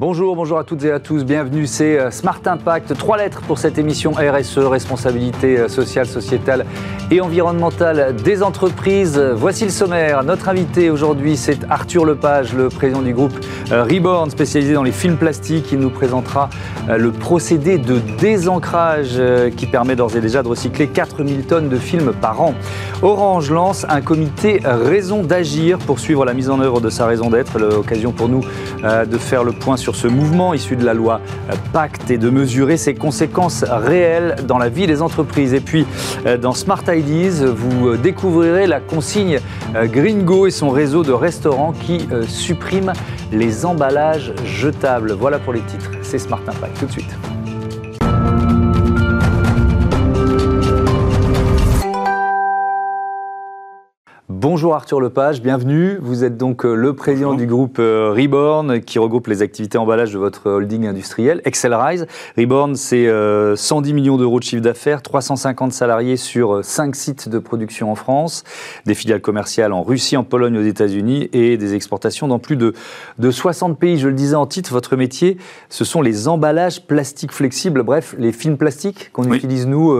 Bonjour, bonjour à toutes et à tous, bienvenue, c'est euh, Smart Impact, trois lettres pour cette émission RSE, responsabilité euh, sociale, sociétale et environnementale des entreprises. Voici le sommaire, notre invité aujourd'hui c'est Arthur Lepage, le président du groupe euh, Reborn, spécialisé dans les films plastiques. Il nous présentera le procédé de désancrage qui permet d'ores et déjà de recycler 4000 tonnes de films par an. Orange lance un comité raison d'agir pour suivre la mise en œuvre de sa raison d'être, l'occasion pour nous de faire le point sur sur ce mouvement issu de la loi Pacte et de mesurer ses conséquences réelles dans la vie des entreprises. Et puis, euh, dans Smart Ideas, vous découvrirez la consigne euh, Gringo et son réseau de restaurants qui euh, supprime les emballages jetables. Voilà pour les titres. C'est Smart Impact. Tout de suite. Bonjour Arthur Lepage, bienvenue. Vous êtes donc euh, le président du groupe euh, Reborn qui regroupe les activités emballage de votre holding industriel, Excelrise. Reborn, c'est 110 euh, millions d'euros de chiffre d'affaires, 350 salariés sur 5 sites de production en France, des filiales commerciales en Russie, en Pologne, aux États-Unis et des exportations dans plus de, de 60 pays. Je le disais en titre, votre métier, ce sont les emballages plastiques flexibles, bref, les films plastiques qu'on utilise nous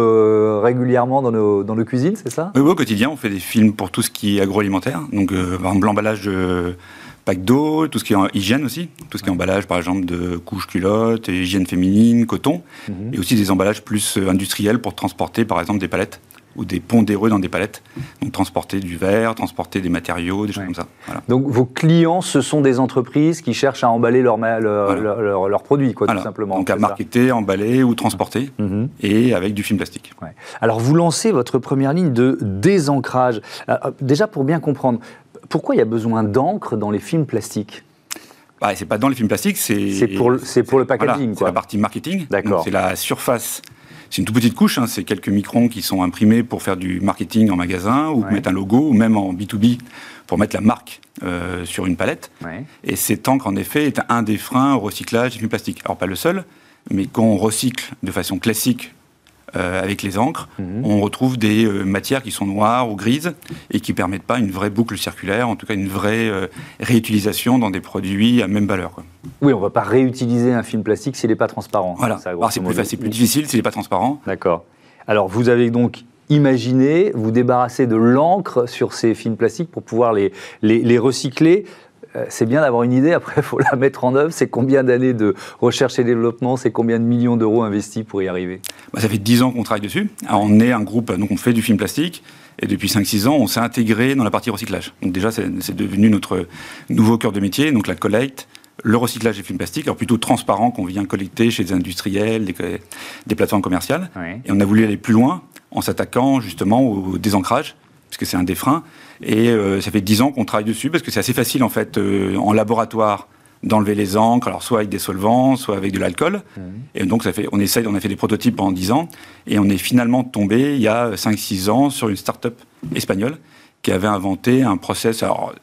régulièrement dans nos, dans nos cuisines, c'est ça? Oui, au quotidien, on fait des films pour tout ce qui qui est agroalimentaire. Donc, euh, par exemple, l'emballage de pack d'eau, tout ce qui est hygiène aussi, tout ce qui est emballage, par exemple, de couches culottes, hygiène féminine, coton, mhm. et aussi des emballages plus euh, industriels pour transporter, par exemple, des palettes ou des pondéreux dans des palettes. Donc transporter du verre, transporter des matériaux, des choses comme ça. Donc vos clients, ce sont des entreprises qui cherchent à emballer leurs leur, produits, quoi, tout simplement. Donc à marketer, emballer ou transporter, mhm. et avec du film plastique. Alors vous lancez votre première ligne de désancrage. Euh, euh, déjà pour bien comprendre, pourquoi il y a besoin d'encre dans les films plastiques? Bah, c'est pas dans les films plastiques, c'est. C'est pour, pour, le packaging, C'est la partie marketing. D'accord. C'est la surface c'est une toute petite couche, hein, c'est quelques microns qui sont imprimés pour faire du marketing en magasin ou mettre un logo ou même en B2B pour mettre la marque euh, sur une palette. Et cette encre, en effet, est un des freins au recyclage des films plastiques. Alors, pas le seul, mais quand on recycle de façon classique euh, avec les encres, mhm. on retrouve des euh, matières qui sont noires ou grises et qui permettent pas une vraie boucle circulaire, en tout cas une vraie euh, réutilisation dans des produits à même valeur. Oui, on ne va pas réutiliser un film plastique s'il n'est pas transparent. Voilà. c'est plus, plus difficile s'il n'est pas transparent. D'accord. Alors vous avez donc imaginé vous débarrasser de l'encre sur ces films plastiques pour pouvoir les, les, les recycler. Euh, c'est bien d'avoir une idée, après il faut la mettre en œuvre. C'est combien d'années de recherche et développement, c'est combien de millions d'euros investis pour y arriver? Bah, Ça fait 10 ans qu'on travaille dessus. on est un groupe, donc on fait du film plastique. Et depuis 5-6 ans, on s'est intégré dans la partie recyclage. Donc déjà, c'est devenu notre nouveau cœur de métier, donc la collecte, le recyclage des films plastiques, alors plutôt transparent qu'on vient collecter chez des industriels, des, plateformes commerciales. Et on a voulu aller plus loin en s'attaquant justement au désancrage, parce que c'est un des freins. Et euh, ça fait dix ans qu'on travaille dessus parce que c'est assez facile en fait euh, en laboratoire d'enlever les encres, alors soit avec des solvants, soit avec de l'alcool. Mmh. Et donc ça fait, on essaye, on a fait des prototypes pendant 10 ans, et on est finalement tombé il y a 5-6 ans sur une start-up espagnole qui avait inventé un process alors,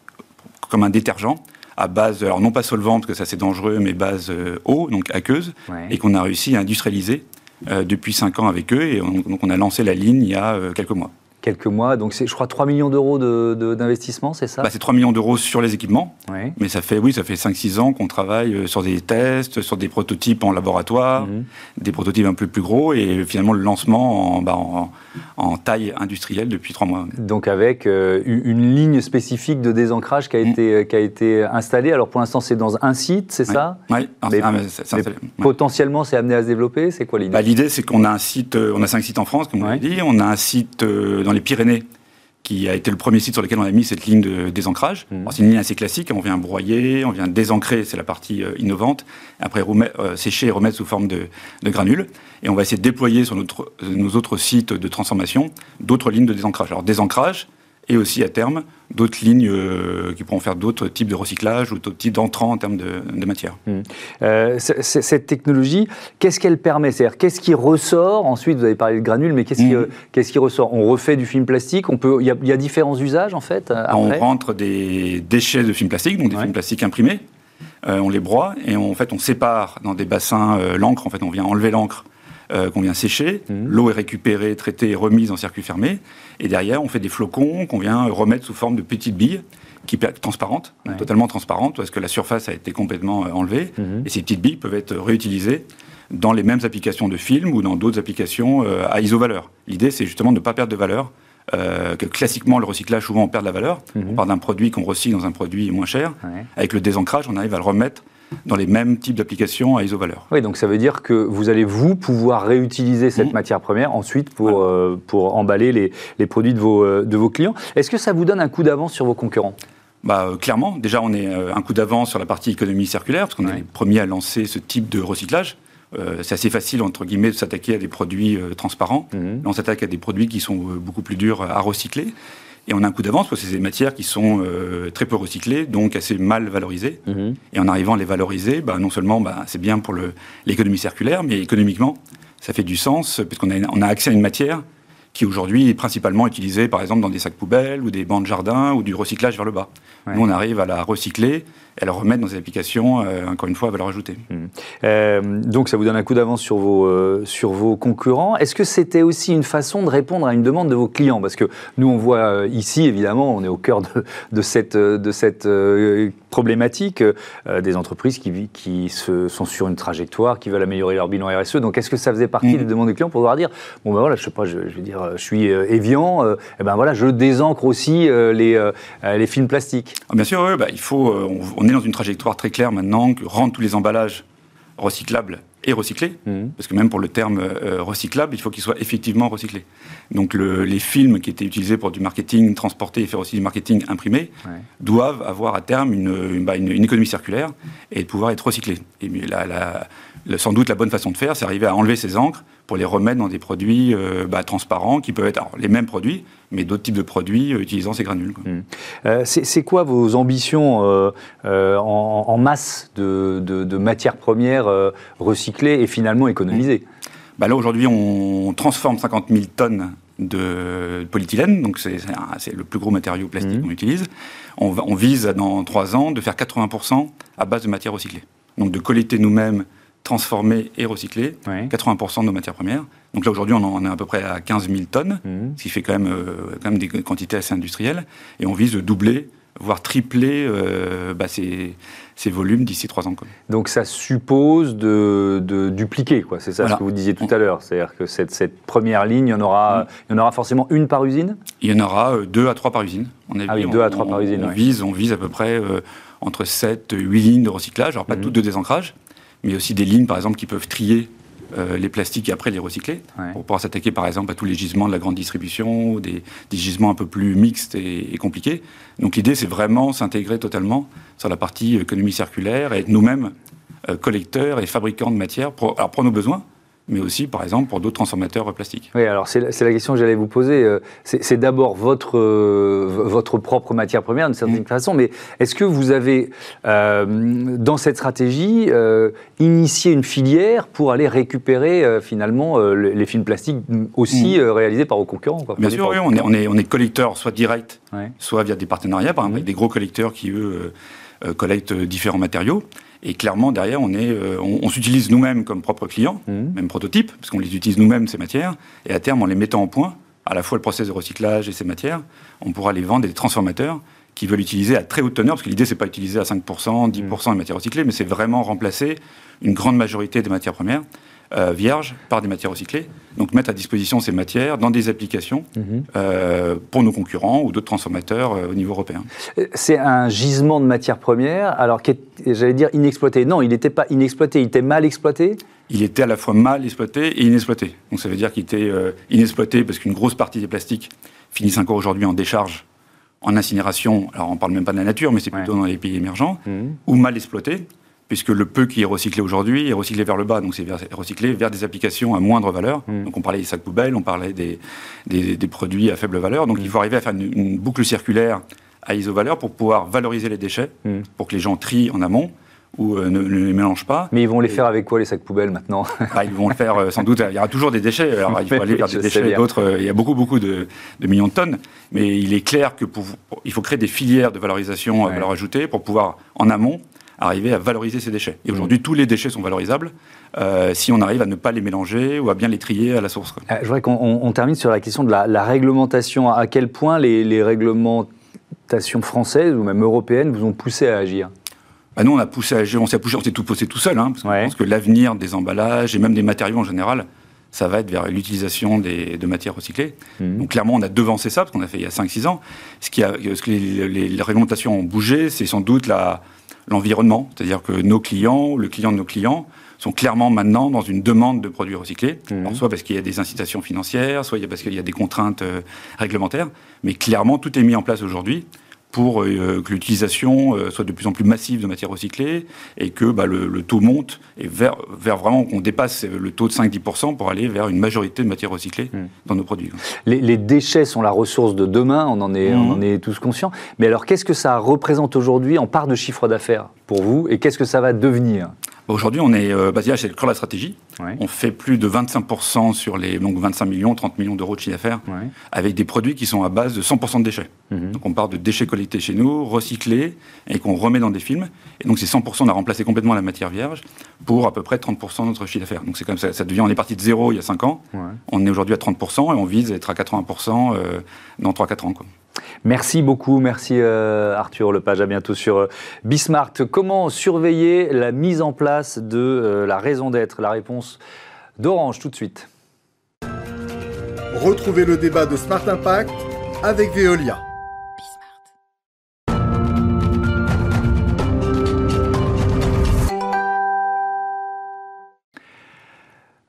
comme un détergent à base, alors non pas solvant parce que ça c'est dangereux, mais base euh, eau, donc aqueuse, et qu'on a réussi à industrialiser depuis 5 ans avec eux, et donc on a lancé la ligne il y a quelques mois quelques mois. Donc, c'est, je crois, 3 millions d'euros d'investissement, c'est ça? Bah, C'est 3 millions d'euros sur les équipements. Mais ça fait, oui, ça fait 5-6 ans qu'on travaille euh, sur des tests, sur des prototypes en laboratoire, mhm. des prototypes un peu plus gros, et finalement le lancement en, bah, en, taille industrielle depuis 3 mois. Donc, avec euh, une ligne spécifique de désancrage qui a, mm. été, euh, qui a été installée. Alors, pour l'instant, c'est dans un site, c'est ça? Oui, mais, potentiellement, c'est amené à se développer. C'est quoi l'idée? Bah, L'idée, c'est qu'on a un site, on a 5 sites en France, comme on l'a dit. On a un site dans les Pyrénées, qui a été le premier site sur lequel on a mis cette ligne de désancrage. Mmh. C'est une ligne assez classique, on vient broyer, on vient désancrer, c'est la partie euh, innovante, après euh, sécher et remettre sous forme de, granules. Et on va essayer de déployer sur notre, nos autres sites de transformation d'autres lignes de désancrage. Alors désancrage, et aussi à terme d'autres lignes euh, qui pourront faire d'autres types de recyclage ou d'autres types d'entrants en termes de, matière. Mmh. Euh, cette technologie, qu'est-ce qu'elle permet? C'est-à-dire, qu'est-ce qui ressort? Ensuite, vous avez parlé de granules, mais qu'est-ce qui, mmh. euh, qui, ressort? On refait du film plastique? On peut, il y, a différents usages en fait. On rentre des déchets de film plastique, donc des films plastiques imprimés. on les broie et on, en fait on sépare dans des bassins l'encre. En fait, on vient enlever l'encre qu'on vient sécher. Mmh. L'eau est récupérée, traitée et remise en circuit fermé. Et derrière, on fait des flocons qu'on vient remettre sous forme de petites billes qui transparentes, totalement transparentes, parce que la surface a été complètement enlevée. Mmh. Et ces petites billes peuvent être réutilisées dans les mêmes applications de film ou dans d'autres applications à iso-valeur. L'idée, c'est justement de ne pas perdre de valeur euh, que classiquement le recyclage souvent on perd de la valeur. Mhm. On part d'un produit qu'on recycle dans un produit moins cher. Avec le désancrage, on arrive à le remettre dans les mêmes types d'applications à iso-valeur. Oui, donc ça veut dire que vous allez vous pouvoir réutiliser cette mhm. matière première ensuite pour, euh, pour emballer les, les, produits de vos, euh, de vos clients. Est-ce que ça vous donne un coup d'avance sur vos concurrents? Bah, clairement, déjà on est un coup d'avance sur la partie économie circulaire, parce qu'on est les premiers à lancer ce type de recyclage. Euh, c'est assez facile, entre guillemets, de s'attaquer à des produits euh, transparents. Mhm. on s'attaque à des produits qui sont euh, beaucoup plus durs à recycler. Et on a un coup d'avance parce que c'est des matières qui sont très peu recyclées, donc assez mal valorisées. Mhm. Et en arrivant à les valoriser, bah, non seulement bah, c'est bien pour l'économie circulaire, mais économiquement, ça fait du sens parce qu'on a, on a accès à une matière qui aujourd'hui est principalement utilisée par exemple dans des sacs poubelles ou des bancs de jardin ou du recyclage vers le bas. Nous, on arrive à la recycler et la remettre dans des applications, euh, encore une fois, à valeur ajoutée. Mmh. Euh, donc ça vous donne un coup d'avance sur vos, euh, sur vos concurrents. Est-ce que c'était aussi une façon de répondre à une demande de vos clients? Parce que nous, on voit ici, évidemment, on est au cœur de, de cette, de cette problématique des entreprises qui, qui se, sont sur une trajectoire, qui veulent améliorer leur bilan RSE. Donc est-ce que ça faisait partie mmh. des demandes des clients pour pouvoir dire, bon ben voilà, je sais pas, je, je veux dire, je suis Evian, et ben voilà, je désancre aussi les, les films plastiques ah, Bien sûr, oui, bah, il faut... On, on est dans une trajectoire très claire maintenant que rendre tous les emballages recyclables et recyclés, mmh. parce que même pour le terme euh, recyclable, il faut qu'il soit effectivement recyclé. Donc les films qui étaient utilisés pour du marketing transporté et faire aussi du marketing imprimé doivent avoir à terme une, bah, une, économie circulaire et pouvoir être recyclés. Et la, sans doute la bonne façon de faire, c'est arriver à enlever ces encres pour les remettre dans des produits euh, bah, transparents qui peuvent être les mêmes produits, mais d'autres types de produits euh, utilisant ces granules. Mmh. Euh, c'est quoi vos ambitions en, masse de, matières premières recyclées et finalement économisées? Mmh. bah Là, aujourd'hui, on transforme 50 000 tonnes de polyéthylène, donc c'est le plus gros matériau plastique mmh. qu'on utilise. On, on, vise dans trois ans de faire 80% à base de matières recyclées. Donc de collecter nous-mêmes transformer et recycler 80% de nos matières premières. Donc là, aujourd'hui, on en est à peu près à 15 000 tonnes, mmh. ce qui fait quand même, euh, quand même des quantités assez industrielles. Et on vise de doubler, voire tripler euh, bah, ces, ces, volumes d'ici trois ans. Donc ça suppose de, de dupliquer, quoi. c'est ça ce que vous disiez tout à l'heure. C'est-à-dire que cette, cette, première ligne, il y, en aura, mmh. il y en aura forcément une par usine? Il y en aura euh, deux à trois par usine. On ah oui, deux à trois par usine. On, vise, on vise à peu près entre 7 et 8 lignes de recyclage, alors pas mmh. toutes de désancrage mais aussi des lignes, par exemple, qui peuvent trier euh, les plastiques et après les recycler, pour pouvoir s'attaquer par exemple à tous les gisements de la grande distribution, ou des, gisements un peu plus mixtes et, compliqués. Donc l'idée, c'est vraiment s'intégrer totalement sur la partie économie circulaire et être nous-mêmes euh, collecteurs et fabricants de matières pour, alors pour nos besoins, mais aussi, par exemple, pour d'autres transformateurs plastiques. Oui, alors c'est la, question que j'allais vous poser. Euh, c'est d'abord votre, euh, votre propre matière première, d'une certaine mmh. façon, mais est-ce que vous avez, euh, dans cette stratégie, initié une filière pour aller récupérer finalement les films plastiques aussi mmh. réalisés par vos concurrents Bien sûr, oui, on est, on, est, on est collecteur soit direct, soit via des partenariats, par exemple, mmh. avec des gros collecteurs qui, eux, collectent différents matériaux. Et clairement, derrière, on, est, euh, on, s'utilise nous-mêmes comme propres clients, mmh. même prototype, parce qu'on les utilise nous-mêmes, ces matières. Et à terme, en les mettant en point, à la fois le process de recyclage et ces matières, on pourra les vendre à des transformateurs qui veulent l'utiliser à très haute teneur, parce que l'idée, c'est pas utiliser à 5%, 10% de matières recyclées, mais c'est vraiment remplacer une grande majorité des matières premières euh, vierges par des matières recyclées. Donc mettre à disposition ces matières dans des applications mhm. euh, pour nos concurrents ou d'autres transformateurs euh, au niveau européen. C'est un gisement de matières premières, alors j'allais dire inexploité. Non, il n'était pas inexploité, il était mal exploité il était à la fois mal exploité et inexploité. Donc ça veut dire qu'il était inexploité parce qu'une grosse partie des plastiques finissent encore aujourd'hui en décharge, en incinération. Alors on ne parle même pas de la nature, mais c'est plutôt dans les pays émergents, mhm. ou mal exploité puisque le peu qui est recyclé aujourd'hui est recyclé vers le bas, donc c'est recyclé vers des applications à moindre valeur. Hmm. Donc on parlait des sacs poubelles, on parlait des, des, produits à faible valeur. Donc il faut arriver à faire une, boucle circulaire à iso-valeur pour pouvoir valoriser les déchets, hmm. pour que les gens trient en amont ou euh, ne, les mélangent pas. Mais ils vont les faire avec quoi les sacs poubelles maintenant? Ah, Ils vont le faire euh, sans doute. Il y aura toujours des déchets. Alors il faut aller vers des déchets d'autres. Euh, il y a beaucoup beaucoup de, millions de tonnes. Mais il est clair que pour, il faut créer des filières de valorisation à valeur ajoutée pour pouvoir en amont arriver à valoriser ces déchets. Et aujourd'hui, tous les déchets sont valorisables euh, si on arrive à ne pas les mélanger ou à bien les trier à la source. Euh, je voudrais qu'on termine sur la question de la, réglementation. À quel point les, réglementations françaises ou même européennes vous ont poussé à agir? Bah nous, on a poussé à agir, on s'est poussé, on s'est tout posé tout seul, hein, parce qu'on pense que l'avenir des emballages et même des matériaux en général, ça va être vers l'utilisation de matières recyclées. Mmh. Donc clairement, on a devancé ça, parce qu'on a fait il y a 5-6 ans. Ce, qui a, ce que les, les, réglementations ont bougé, c'est sans doute l'environnement. C'est-à-dire que nos clients, le client de nos clients, sont clairement maintenant dans une demande de produits recyclés, mmh. soit parce qu'il y a des incitations financières, soit parce qu'il y a des contraintes euh, réglementaires, mais clairement tout est mis en place aujourd'hui pour euh, que l'utilisation euh, soit de plus en plus massive de matières recyclées et que bah, le, taux monte et vers, vers vraiment qu'on dépasse le taux de 5-10% pour aller vers une majorité de matières recyclées mmh. dans nos produits. Les, déchets sont la ressource de demain, on en est, on en est tous conscients. Mais alors qu'est-ce que ça représente aujourd'hui en part de chiffre d'affaires pour vous et qu'est-ce que ça va devenir? Aujourd'hui, on est euh, basé c'est le cœur de la stratégie. On fait plus de 25% sur les donc 25 millions, 30 millions d'euros de chiffre d'affaires, avec des produits qui sont à base de 100% de déchets. Mhm. Donc on part de déchets collectés chez nous, recyclés, et qu'on remet dans des films. Et donc ces 100%, on a remplacé complètement la matière vierge pour à peu près 30% de notre chiffre d'affaires. Donc c'est comme ça, ça devient, on est parti de zéro il y a 5 ans, on est aujourd'hui à 30% et on vise à être à 80% euh, dans 3-4 ans. Quoi. Merci beaucoup, merci euh, Arthur Lepage, à bientôt sur euh, Bismart. Comment surveiller la mise en place de euh, la raison d'être? La réponse d'Orange tout de suite. Retrouvez le débat de Smart Impact avec Veolia.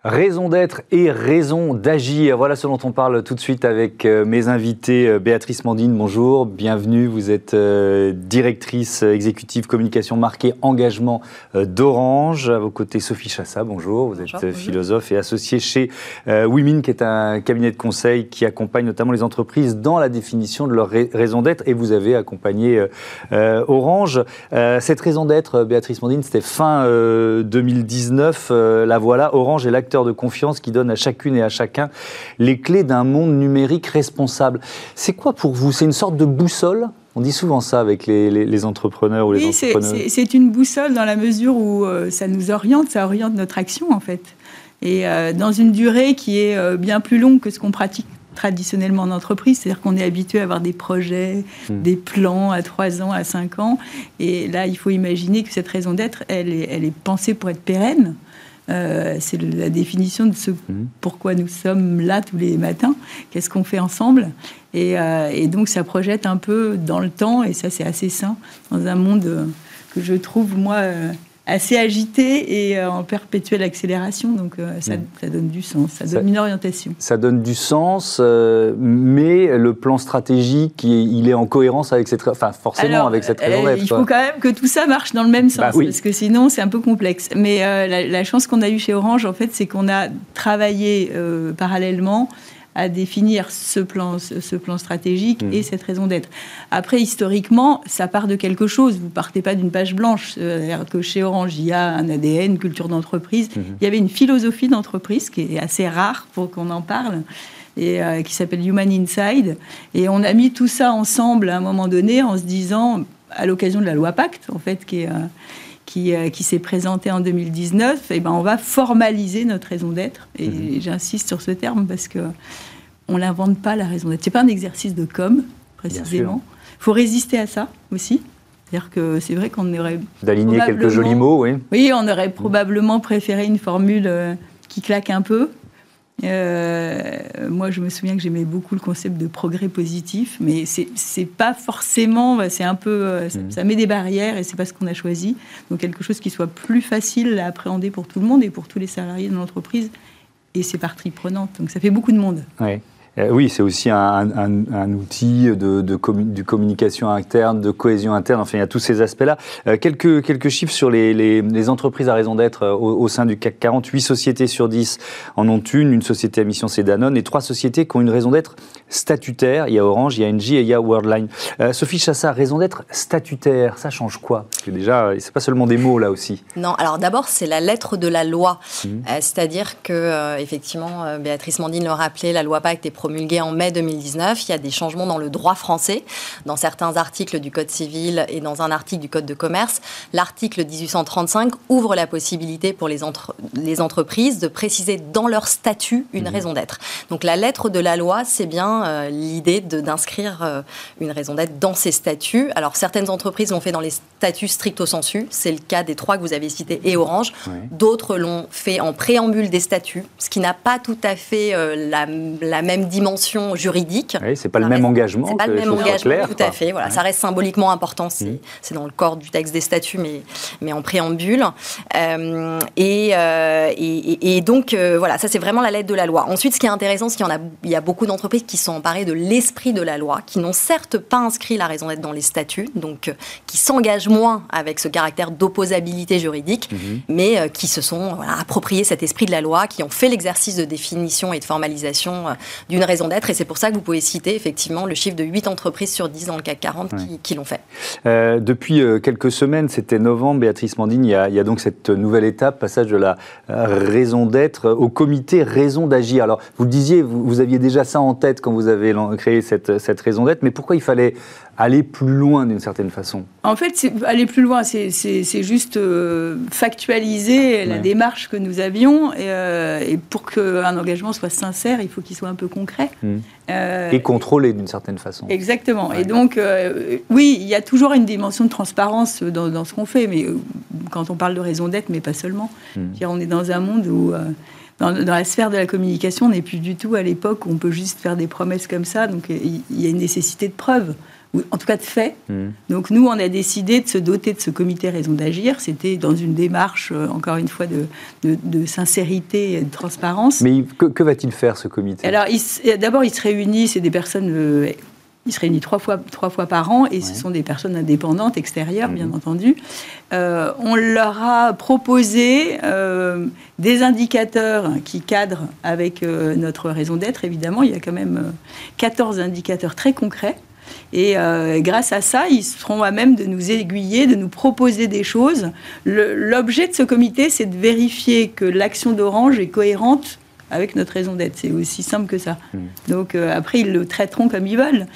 Raison d'être et raison d'agir. Voilà ce dont on parle tout de suite avec euh, mes invités. Euh, Béatrice Mandine, bonjour, bienvenue. Vous êtes euh, directrice exécutive communication marquée engagement d'Orange. À vos côtés, Sophie Chassa, bonjour. Vous êtes philosophe et associée chez Women, qui est un cabinet de conseil qui accompagne notamment les entreprises dans la définition de leur raison d'être. Et vous avez accompagné Orange. Cette raison d'être, Béatrice Mandine, c'était fin 2019. La voilà, Orange est l'acteur de confiance qui donne à chacune et à chacun les clés d'un monde numérique responsable. C'est quoi pour vous? C'est une sorte de boussole? On dit souvent ça avec les, entrepreneurs ou les entrepreneurs. Oui, c'est une boussole dans la mesure où euh, ça nous oriente, ça oriente notre action en fait. Et euh, dans une durée qui est euh, bien plus longue que ce qu'on pratique traditionnellement en entreprise, c'est-à-dire qu'on est habitué à avoir des projets, hmm. des plans à 3 ans, à 5 ans. Et là, il faut imaginer que cette raison d'être, elle est, elle est pensée pour être pérenne. Euh, c'est la définition de ce mhm. pourquoi nous sommes là tous les matins, qu'est-ce qu'on fait ensemble. Et, euh, et, donc ça projette un peu dans le temps, et ça c'est assez sain, dans un monde que je trouve, moi, euh, assez agité et euh, en perpétuelle accélération. Donc euh, mm. ça, donne du sens, ça donne une orientation. Ça donne du sens, euh, mais le plan stratégique, il est en cohérence avec cette, enfin forcément avec cette raison Il faut quand même que tout ça marche dans le même sens, bah parce que sinon c'est un peu complexe. Mais la, la, chance qu'on a eue chez Orange, en fait, c'est qu'on a travaillé parallèlement à définir ce plan, ce plan stratégique et mmh. cette raison d'être. Après, historiquement, ça part de quelque chose. Vous partez pas d'une page blanche. C'est-à-dire que chez Orange, il y a un ADN, une culture d'entreprise. Mmh. Il y avait une philosophie d'entreprise qui est assez rare pour qu'on en parle et euh, qui s'appelle Human Inside. Et on a mis tout ça ensemble à un moment donné en se disant, à l'occasion de la loi Pacte, en fait, qui est, euh, euh, qui, s'est présenté en 2019, et eh ben on va formaliser notre raison d'être. Et mhm. j'insiste sur ce terme parce que on l'invente pas la raison d'être. C'est pas un exercice de com précisément. Il faut résister à ça aussi. C'est-à-dire que c'est vrai qu'on aurait d'aligner quelques jolis mots, oui. Oui, on aurait probablement préféré une formule euh, qui claque un peu, euh, moi, je me souviens que j'aimais beaucoup le concept de progrès positif, mais c'est pas forcément, c'est un peu, euh, mmh. ça, met des barrières et c'est pas ce qu'on a choisi. Donc quelque chose qui soit plus facile à appréhender pour tout le monde et pour tous les salariés de l'entreprise. Et c'est partie prenante. Donc ça fait beaucoup de monde. Oui. Euh, oui, c'est aussi un, outil de, de, communication interne, de cohésion interne. Enfin, il y a tous ces aspects-là. Euh, quelques, quelques chiffres sur les, entreprises à raison d'être euh, au, sein du CAC 40. 8 sociétés sur 10 en ont une. Une société à mission, c'est Danone. Et trois sociétés qui ont une raison d'être statutaire. Il y a Orange, il y a Engie et il y a Worldline. Sophie Chassa, raison d'être statutaire, ça change quoi? Parce que déjà, c'est pas seulement des mots là aussi. Non, alors d'abord, c'est la lettre de la loi. Mmh. C'est-à-dire que, effectivement, Béatrice Mandine le rappelait, la loi Pacte est promulguée en mai 2019, il y a des changements dans le droit français, dans certains articles du Code civil et dans un article du Code de commerce. L'article 1835 ouvre la possibilité pour les, les entreprises de préciser dans leur statut une mhm. raison d'être. Donc la lettre de la loi, c'est bien euh, l'idée d'inscrire euh, une raison d'être dans ces statuts. Alors certaines entreprises l'ont fait dans les statuts stricto sensu, c'est le cas des trois que vous avez cités et Orange. D'autres l'ont fait en préambule des statuts, ce qui n'a pas tout à fait euh, la, la, même dimension juridique. Oui, c'est pas le même engagement. C'est pas le même engagement, tout à fait. Voilà, ça reste symboliquement important. C'est mmh. dans le corps du texte des statuts, mais, mais en préambule. Euh, et, euh, et, et, donc, voilà, ça c'est vraiment la lettre de la loi. Ensuite, ce qui est intéressant, c'est qu'il y, en a, il y a beaucoup d'entreprises qui sont emparées de l'esprit de la loi, qui n'ont certes pas inscrit la raison d'être dans les statuts, donc qui s'engagent moins avec ce caractère d'opposabilité juridique, mmh. mais qui se sont voilà, appropriés cet esprit de la loi, qui ont fait l'exercice de définition et de formalisation euh, d'une raison d'être. Et c'est pour ça que vous pouvez citer effectivement le chiffre de 8 entreprises sur 10 dans le CAC 40 qui, l'ont fait. Euh, depuis euh, quelques semaines, c'était novembre, Béatrice Mandine, il y, a, il y, a, donc cette nouvelle étape, passage de la raison d'être au comité raison d'agir. Alors, vous le disiez, vous, vous, aviez déjà ça en tête quand vous avez créé cette, cette raison d'être, mais pourquoi il fallait aller plus loin d'une certaine façon En fait, aller plus loin, c'est juste euh, factualiser la démarche que nous avions. Et, euh, et pour qu'un engagement soit sincère, il faut qu'il soit un peu concret. Mmh. Euh, et contrôlé d'une certaine façon. Exactement. Et donc, oui, il y a toujours une dimension de transparence dans, ce qu'on fait, mais quand on parle de raison d'être, mais pas seulement. Mmh. On est dans un monde où dans, la sphère de la communication, on n'est plus du tout à l'époque où on peut juste faire des promesses comme ça. Donc il y a une nécessité de preuve en tout cas de fait. Hmm. Donc nous, on a décidé de se doter de ce comité raison d'agir. C'était dans une démarche, euh, encore une fois, de, de, sincérité et de transparence. Mais que, va-t-il faire, ce comité? Alors, d'abord, il se réunit, c'est des personnes... Euh, il se réunit trois fois, trois fois par an et ce sont des personnes indépendantes, extérieures, bien hmm. entendu. Euh, on leur a proposé des indicateurs qui cadrent avec notre raison d'être, évidemment. Il y a quand même 14 indicateurs très concrets et euh, grâce à ça, ils seront à même de nous aiguiller, de nous proposer des choses. L'objet de ce comité, c'est de vérifier que l'action d'Orange est cohérente avec notre raison d'être. C'est aussi simple que ça. Hmm. Donc euh, après, ils le traiteront comme ils veulent.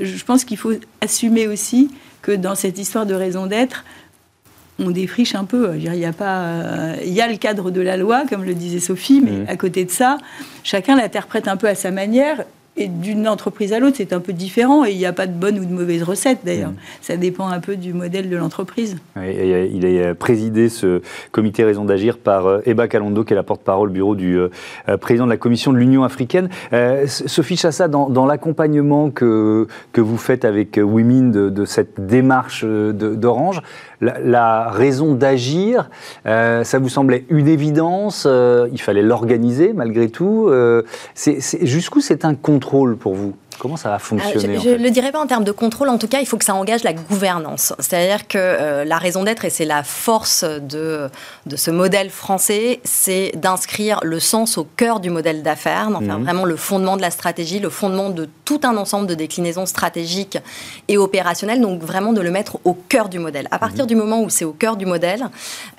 Je pense qu'il faut assumer aussi que dans cette histoire de raison d'être, on défriche un peu. Il y a pas, euh, il y a le cadre de la loi, comme le disait Sophie, mais hmm. à côté de ça, chacun l'interprète un peu à sa manière. Et d'une entreprise à l'autre, c'est un peu différent et il n'y a pas de bonne ou de mauvaise recette d'ailleurs. Mm. Ça dépend un peu du modèle de l'entreprise. il a présidé ce comité Raison d'agir par euh, Eba Kalondo, qui est la porte-parole bureau du euh, euh, président de la Commission de l'Union africaine. Sophie Chassa, dans, l'accompagnement que, que vous faites avec Women de, cette démarche d'Orange, la, raison d'agir, ça vous semblait une évidence Il fallait l'organiser malgré tout. Jusqu'où c'est un compte contrôle pour vous Comment ça va fonctionner euh, Je ne le dirais pas en termes de contrôle, en tout cas, il faut que ça engage la gouvernance. C'est-à-dire que euh, la raison d'être, et c'est la force de, de ce modèle français, c'est d'inscrire le sens au cœur du modèle d'affaires, d'en faire mhm. vraiment le fondement de la stratégie, le fondement de tout un ensemble de déclinaisons stratégiques et opérationnelles, donc vraiment de le mettre au cœur du modèle. À partir mhm. du moment où c'est au cœur du modèle,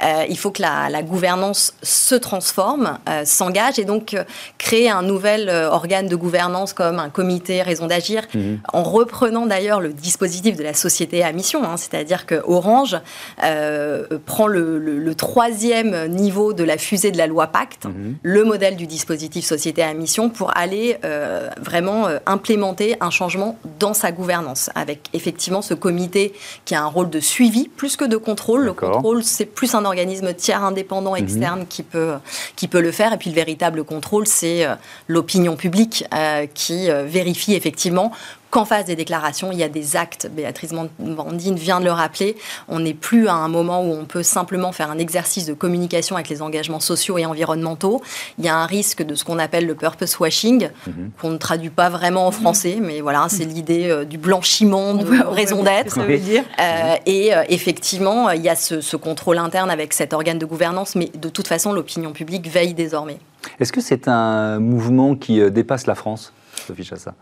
euh, il faut que la, la gouvernance se transforme, s'engage, et donc créer un nouvel organe de gouvernance comme un comité raison d'agir, mhm. en reprenant d'ailleurs le dispositif de la société à mission, hein, c'est-à-dire que Orange euh, prend le, troisième niveau de la fusée de la loi Pacte, mhm. le modèle du dispositif société à mission, pour aller euh, vraiment euh, implémenter un changement dans sa gouvernance, avec effectivement ce comité qui a un rôle de suivi plus que de contrôle. Le contrôle, c'est plus un organisme tiers indépendant mhm. externe qui, peut, qui peut le faire, et puis le véritable contrôle, c'est l'opinion publique qui vérifie effectivement qu'en face des déclarations, il y a des actes. Béatrice Mandine vient de le rappeler. On n'est plus à un moment où on peut simplement faire un exercice de communication avec les engagements sociaux et environnementaux. Il y a un risque de ce qu'on appelle le purpose washing, mhm. qu'on ne traduit pas vraiment en français, mais voilà, c'est l'idée euh, du blanchiment de raison d'être. Euh, et euh, effectivement, il y a ce, ce contrôle interne avec cet organe de gouvernance, mais de toute façon, l'opinion publique veille désormais. Est-ce que c'est un mouvement qui dépasse la France?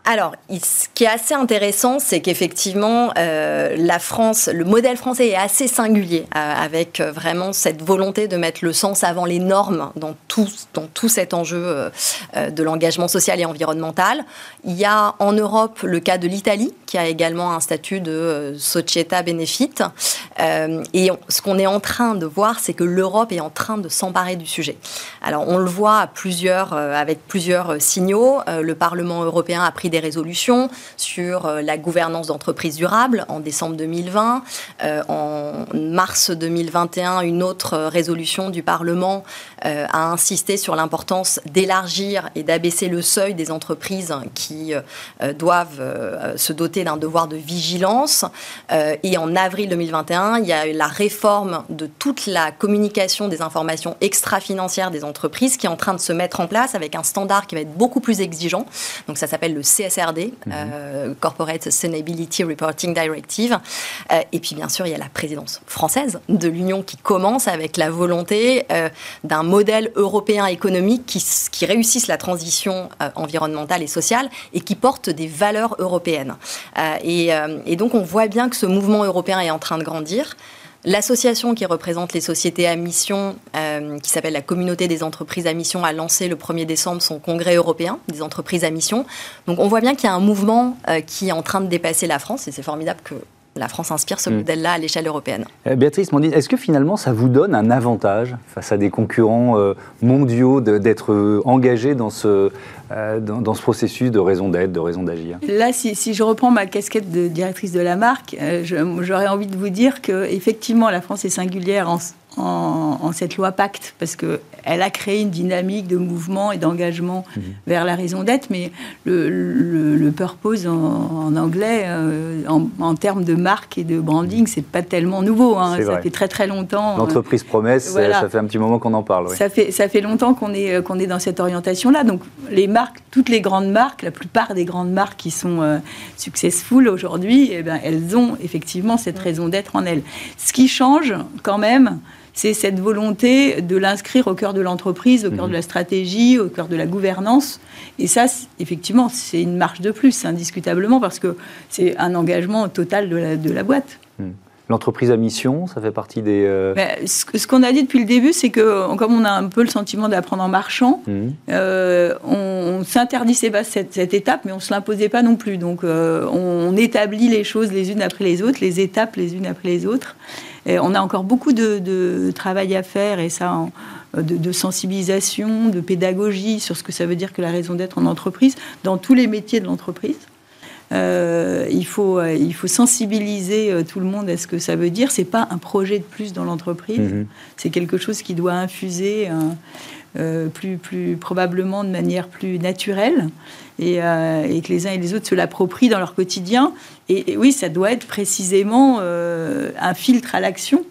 Alors, ce qui est assez intéressant, c'est qu'effectivement, euh, la France, le modèle français est assez singulier, euh, avec euh, vraiment cette volonté de mettre le sens avant les normes dans tout, cet enjeu de l'engagement social et environnemental. Il y a en Europe le cas de l'Italie, qui a également un statut de società benefit. et ce qu'on est en train de voir, c'est que l'Europe est en train de s'emparer du sujet. Alors, on le voit avec plusieurs signaux. le Parlement européen a pris des résolutions sur euh, la gouvernance d'entreprises durables en décembre 2020. Euh, en mars 2021, une autre résolution du Parlement euh, a insisté sur l'importance d'élargir et d'abaisser le seuil des entreprises qui doivent se doter d'un devoir de vigilance. et en avril 2021, il y a eu la réforme de toute la communication des informations extra-financières des entreprises qui est en train de se mettre en place avec un standard qui va être beaucoup plus exigeant. Donc ça s'appelle le CSRD, mhm. euh, Corporate Sustainability Reporting Directive. Euh, et puis bien sûr, il y a la présidence française de l'Union qui commence avec la volonté euh, d'un modèle européen économique qui, qui réussisse la transition environnementale et sociale et qui porte des valeurs européennes. Et, et donc on voit bien que ce mouvement européen est en train de grandir. L'association qui représente les sociétés à mission, euh, qui s'appelle la Communauté des entreprises à mission, a lancé le 1er décembre son congrès européen des entreprises à mission. Donc on voit bien qu'il y a un mouvement euh, qui est en train de dépasser la France et c'est formidable que la France inspire ce mm. modèle-là à l'échelle européenne. Euh, Béatrice est-ce que finalement ça vous donne un avantage face à des concurrents mondiaux d'être engagé dans ce, dans, ce processus de raison d'être, de raison d'agir? Là, si, si, je reprends ma casquette de directrice de la marque, j'aurais envie de vous dire qu'effectivement, la France est singulière en, en, cette loi Pacte, parce qu'elle a créé une dynamique de mouvement et d'engagement mhm. vers la raison d'être, mais le, le, purpose en, anglais, euh, en, termes de marque et de branding, c'est pas tellement nouveau. Hein. Ça fait très très longtemps. Euh, L'entreprise promesse, ça fait un petit moment qu'on en parle. Ça, fait, ça fait longtemps qu'on est, qu'on est dans cette orientation-là. Donc les marques, toutes les grandes marques, la plupart des grandes marques qui sont euh, successful aujourd'hui, eh ben, elles ont effectivement cette raison d'être en elles. Ce qui change quand même, c'est cette volonté de l'inscrire au cœur de l'entreprise, au cœur de la mhm. stratégie, au cœur de la gouvernance. Et ça, effectivement, c'est une marche de plus, indiscutablement, parce que c'est un engagement total de la, boîte. L'entreprise à mission, ça fait partie des... Euh, ce, qu'on a dit depuis le début, c'est que comme on a un peu le sentiment d'apprendre en marchant, mhm. euh, on, s'interdisait pas cette, étape, mais on ne se l'imposait pas non plus. Donc euh, on, établit les choses les unes après les autres, les étapes les unes après les autres on a encore beaucoup de, travail à faire et ça, de, sensibilisation, de pédagogie sur ce que ça veut dire que la raison d'être en entreprise, dans tous les métiers de l'entreprise. Euh, il, faut, euh, il faut sensibiliser euh, tout le monde à ce que ça veut dire. C'est pas un projet de plus dans l'entreprise. Mm-hmm. C'est quelque chose qui doit infuser plus, plus probablement de manière plus naturelle et, et, que les uns et les autres se l'approprient dans leur quotidien. Et, oui, ça doit être précisément un filtre à l'action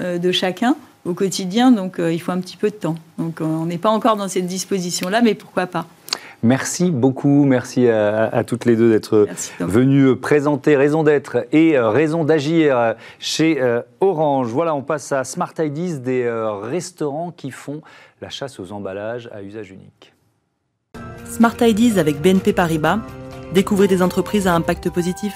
de chacun au quotidien. Donc il faut un petit peu de temps. Donc on n'est pas encore dans cette disposition-là, mais pourquoi pas Merci beaucoup, merci à, toutes les deux d'être venues présenter Raison d'être et euh, Raison d'agir chez euh, Orange. Voilà, on passe à Smart Ideas, des euh, restaurants qui font la chasse aux emballages à usage unique. Smart Ideas avec BNP Paribas, découvrez des entreprises à impact positif.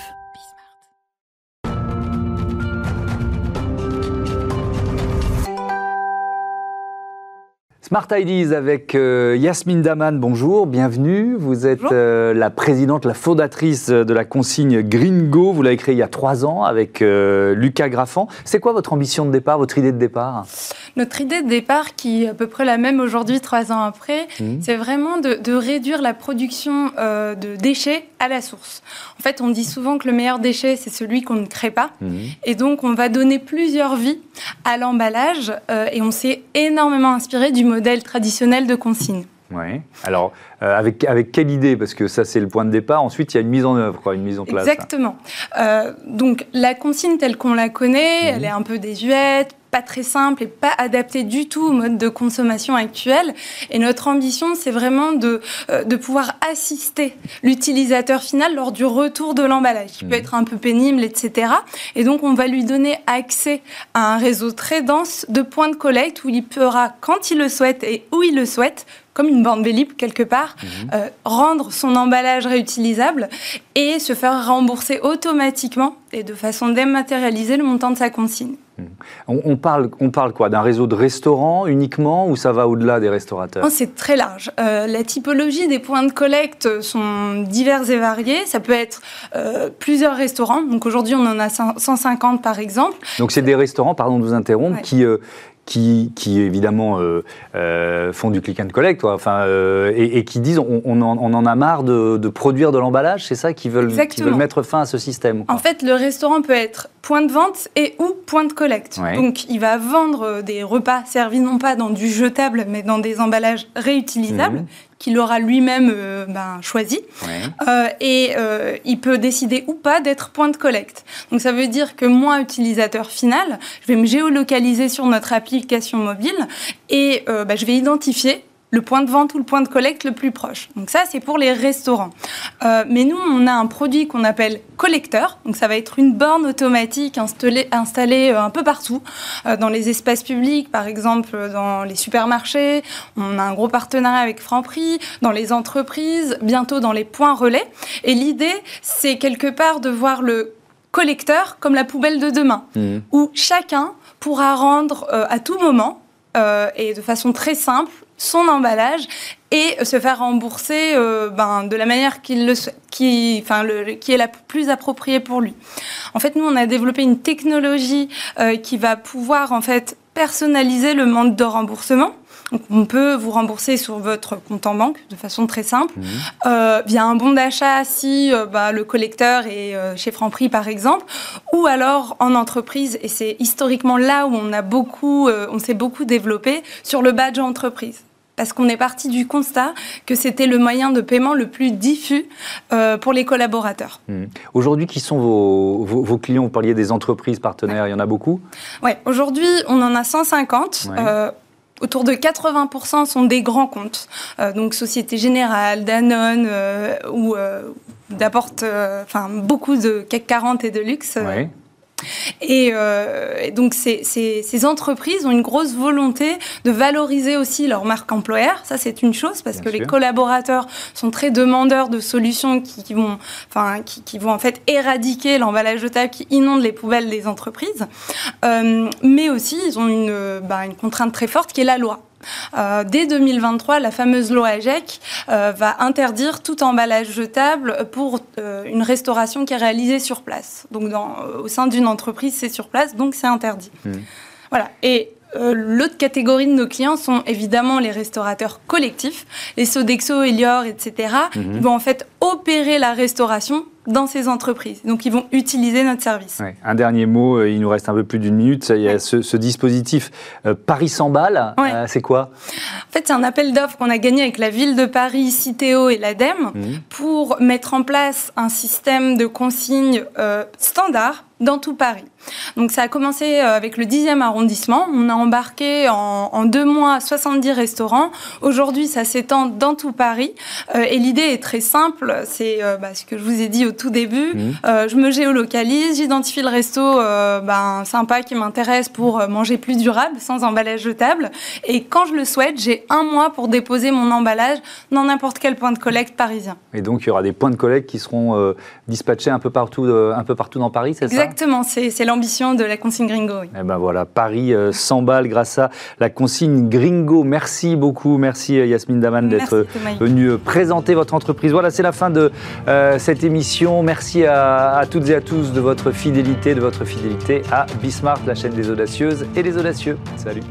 Smart Ideas avec euh, Yasmine Daman, bonjour, bienvenue. Vous êtes euh, la présidente, la fondatrice de la consigne Gringo. Vous l'avez créée il y a trois ans avec euh, Lucas Graffan. C'est quoi votre ambition de départ, votre idée de départ? Notre idée de départ, qui est à peu près la même aujourd'hui, trois ans après, mmh. c'est vraiment de, réduire la production de déchets à la source. En fait, on dit souvent que le meilleur déchet, c'est celui qu'on ne crée pas. Mmh. Et donc, on va donner plusieurs vies à l'emballage. et on s'est énormément inspiré du modèle modèle traditionnel de consigne. Oui. Alors, euh, avec, avec quelle idée? Parce que ça, c'est le point de départ. Ensuite, il y a une mise en œuvre, quoi, une mise en place. Exactement. Euh, donc, la consigne telle qu'on la connaît, mhm. elle est un peu désuète, pas très simple et pas adapté du tout au mode de consommation actuel. Et notre ambition, c'est vraiment de, euh, de pouvoir assister l'utilisateur final lors du retour de l'emballage, qui peut mmh. être un peu pénible, etc. Et donc, on va lui donner accès à un réseau très dense de points de collecte où il pourra, quand il le souhaite et où il le souhaite, comme une bande Vélib quelque part, mmh. euh, rendre son emballage réutilisable et se faire rembourser automatiquement et de façon dématérialisée le montant de sa consigne. On, parle, on parle quoi D'un réseau de restaurants uniquement ou ça va au-delà des restaurateurs C'est très large. Euh, la typologie des points de collecte sont divers et variés. Ça peut être euh, plusieurs restaurants. Donc aujourd'hui, on en a 150 par exemple. Donc c'est des restaurants, pardon de vous interrompre, qui, euh, qui, qui évidemment euh, euh, font du click and collect, enfin, euh, et, qui disent on, on, en, a marre de, de produire de l'emballage, c'est ça qu'ils veulent, qui veulent mettre fin à ce système. En fait, le restaurant peut être point de vente et ou point de collecte. Donc, il va vendre des repas servis non pas dans du jetable, mais dans des emballages réutilisables. Mhm qu'il aura lui-même euh, ben, choisi. Euh, et euh, il peut décider ou pas d'être point de collecte. Donc ça veut dire que moi, utilisateur final, je vais me géolocaliser sur notre application mobile et ben, je vais identifier le point de vente ou le point de collecte le plus proche. Donc ça, c'est pour les restaurants. Euh, mais nous, on a un produit qu'on appelle collecteur. Donc ça va être une borne automatique installée, installée euh, un peu partout, euh, dans les espaces publics, par exemple dans les supermarchés. On a un gros partenariat avec Franprix, dans les entreprises, bientôt dans les points relais. Et l'idée, c'est quelque part de voir le collecteur comme la poubelle de demain, mmh. où chacun pourra rendre à tout moment et de façon très simple son emballage et se faire rembourser euh, ben, de la manière qu'il le qui, enfin, le, qui est la plus appropriée pour lui. En fait, nous, on a développé une technologie euh, qui va pouvoir en fait personnaliser le mode de remboursement. Donc, on peut vous rembourser sur votre compte en banque de façon très simple, mmh. euh, via un bon d'achat si bah, le collecteur est chez Franprix par exemple, ou alors en entreprise, et c'est historiquement là où on a beaucoup, on s'est beaucoup développé sur le badge entreprise parce qu'on est parti du constat que c'était le moyen de paiement le plus diffus euh, pour les collaborateurs. Mmh. Aujourd'hui, qui sont vos, clients? Vous parliez des entreprises partenaires, il y en a beaucoup Oui, aujourd'hui, on en a 150. Euh, autour de 80% sont des grands comptes, euh, donc Société Générale, Danone ou d'apporte, enfin beaucoup de CAC 40 et de luxe. Euh, et, donc, ces, ces, entreprises ont une grosse volonté de valoriser aussi leur marque employeur. Ça, c'est une chose parce que les collaborateurs sont très demandeurs de solutions qui, vont, enfin, qui, vont en fait éradiquer l'emballage jetable qui inonde les poubelles des entreprises. Euh, mais aussi, ils ont une, bah, une contrainte très forte qui est la loi. Euh, dès 2023, la fameuse loi AGEC euh, va interdire tout emballage jetable pour euh, une restauration qui est réalisée sur place. Donc, au sein d'une entreprise, c'est sur place, donc c'est interdit. Mmh. Voilà. Et L'autre catégorie de nos clients sont évidemment les restaurateurs collectifs, les Sodexo, Elior, etc. Mmh. Ils vont en fait opérer la restauration dans ces entreprises. Donc, ils vont utiliser notre service. Un dernier mot, euh, il nous reste un peu plus d'une minute. Il y a ce, dispositif euh, Paris 100 balles. Euh, c'est quoi? En fait, c'est un appel d'offres qu'on a gagné avec la ville de Paris, Citeo et l'ADEME mmh. pour mettre en place un système de consignes standard dans tout Paris. Donc ça a commencé avec le 10e arrondissement. On a embarqué en, deux mois 70 restaurants. Aujourd'hui, ça s'étend dans tout Paris. et l'idée est très simple. C'est bah, ce que je vous ai dit au tout début. Mmh. Euh, je me géolocalise, j'identifie le resto euh, ben, sympa qui m'intéresse pour euh, manger plus durable, sans emballage jetable. Et quand je le souhaite, j'ai un mois pour déposer mon emballage dans n'importe quel point de collecte parisien. Et donc, il y aura des points de collecte qui seront dispatchés un peu partout, un peu partout dans Paris, c'est ça? Exactement, c'est l'ambition de la consigne Gringo. Et eh ben voilà, Paris 100 balles grâce à la consigne Gringo. Merci beaucoup, merci Yasmine Daman d'être venue présenter votre entreprise. Voilà, c'est la fin de cette émission. Merci à, toutes et à tous de votre fidélité, de votre fidélité à Bismarck, la chaîne des audacieuses et des audacieux. Salut.